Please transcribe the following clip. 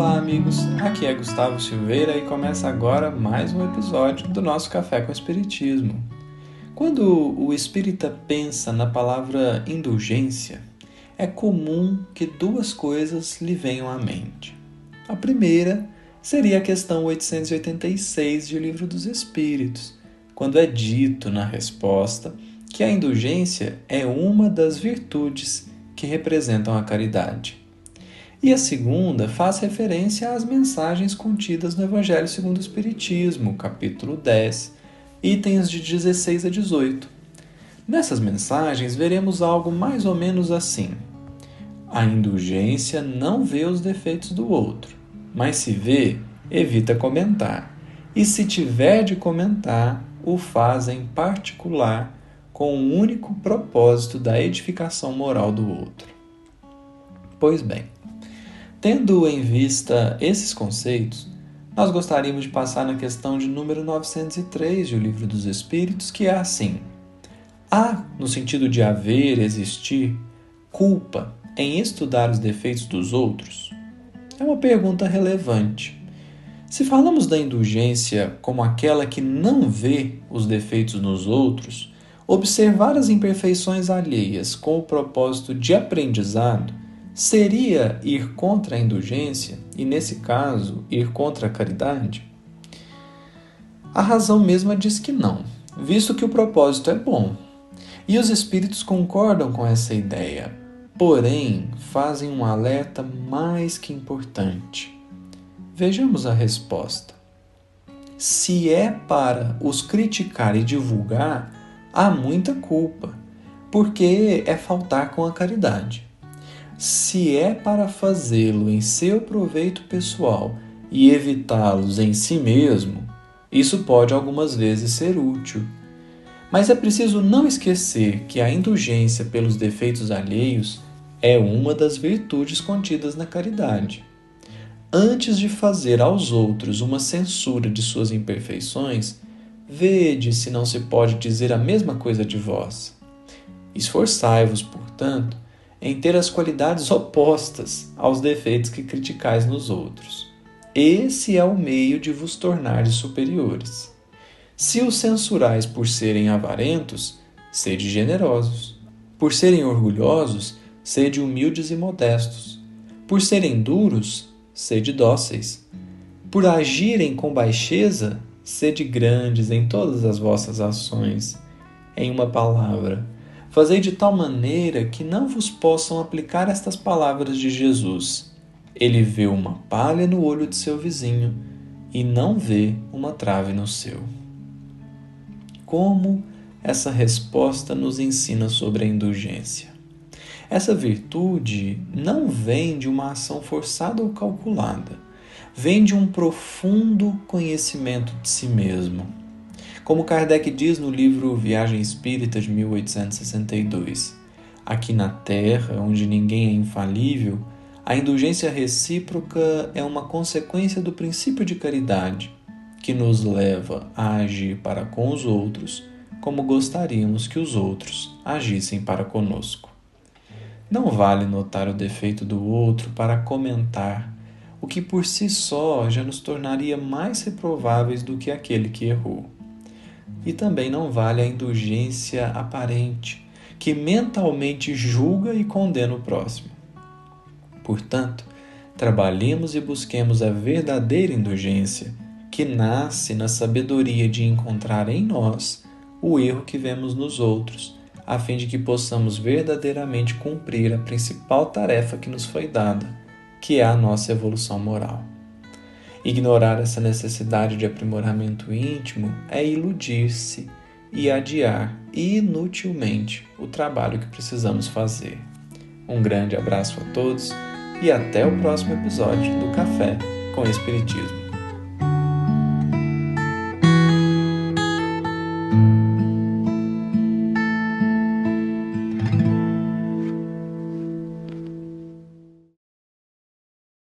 amigos, aqui é Gustavo Silveira e começa agora mais um episódio do nosso Café com Espiritismo. Quando o espírita pensa na palavra indulgência, é comum que duas coisas lhe venham à mente. A primeira seria a questão 886 de O Livro dos Espíritos, quando é dito na resposta que a indulgência é uma das virtudes que representam a caridade. E a segunda faz referência às mensagens contidas no Evangelho segundo o Espiritismo, capítulo 10, itens de 16 a 18. Nessas mensagens veremos algo mais ou menos assim: a indulgência não vê os defeitos do outro, mas se vê, evita comentar. E se tiver de comentar, o faz em particular com o único propósito da edificação moral do outro. Pois bem, Tendo em vista esses conceitos, nós gostaríamos de passar na questão de número 903 do Livro dos Espíritos, que é assim: há, no sentido de haver, existir, culpa em estudar os defeitos dos outros? É uma pergunta relevante. Se falamos da indulgência como aquela que não vê os defeitos nos outros, observar as imperfeições alheias com o propósito de aprendizado seria ir contra a indulgência e, nesse caso, ir contra a caridade? A razão mesma diz que não, visto que o propósito é bom. E os espíritos concordam com essa ideia, porém fazem um alerta mais que importante. Vejamos a resposta. Se é para os criticar e divulgar, há muita culpa, porque é faltar com a caridade. Se é para fazê-lo em seu proveito pessoal e evitá-los em si mesmo, isso pode algumas vezes ser útil. Mas é preciso não esquecer que a indulgência pelos defeitos alheios é uma das virtudes contidas na caridade. Antes de fazer aos outros uma censura de suas imperfeições, vede se não se pode dizer a mesma coisa de vós. Esforçai-vos, portanto, em ter as qualidades opostas aos defeitos que criticais nos outros. Esse é o meio de vos tornares superiores. Se os censurais por serem avarentos, sede generosos. Por serem orgulhosos, sede humildes e modestos. Por serem duros, sede dóceis. Por agirem com baixeza, sede grandes em todas as vossas ações. Em uma palavra, Fazei de tal maneira que não vos possam aplicar estas palavras de Jesus. Ele vê uma palha no olho de seu vizinho e não vê uma trave no seu. Como essa resposta nos ensina sobre a indulgência? Essa virtude não vem de uma ação forçada ou calculada, vem de um profundo conhecimento de si mesmo como Kardec diz no livro Viagem Espírita de 1862, aqui na Terra, onde ninguém é infalível, a indulgência recíproca é uma consequência do princípio de caridade, que nos leva a agir para com os outros como gostaríamos que os outros agissem para conosco. Não vale notar o defeito do outro para comentar, o que por si só já nos tornaria mais reprováveis do que aquele que errou. E também não vale a indulgência aparente, que mentalmente julga e condena o próximo. Portanto, trabalhemos e busquemos a verdadeira indulgência, que nasce na sabedoria de encontrar em nós o erro que vemos nos outros, a fim de que possamos verdadeiramente cumprir a principal tarefa que nos foi dada, que é a nossa evolução moral. Ignorar essa necessidade de aprimoramento íntimo é iludir-se e adiar inutilmente o trabalho que precisamos fazer. Um grande abraço a todos e até o próximo episódio do Café com Espiritismo.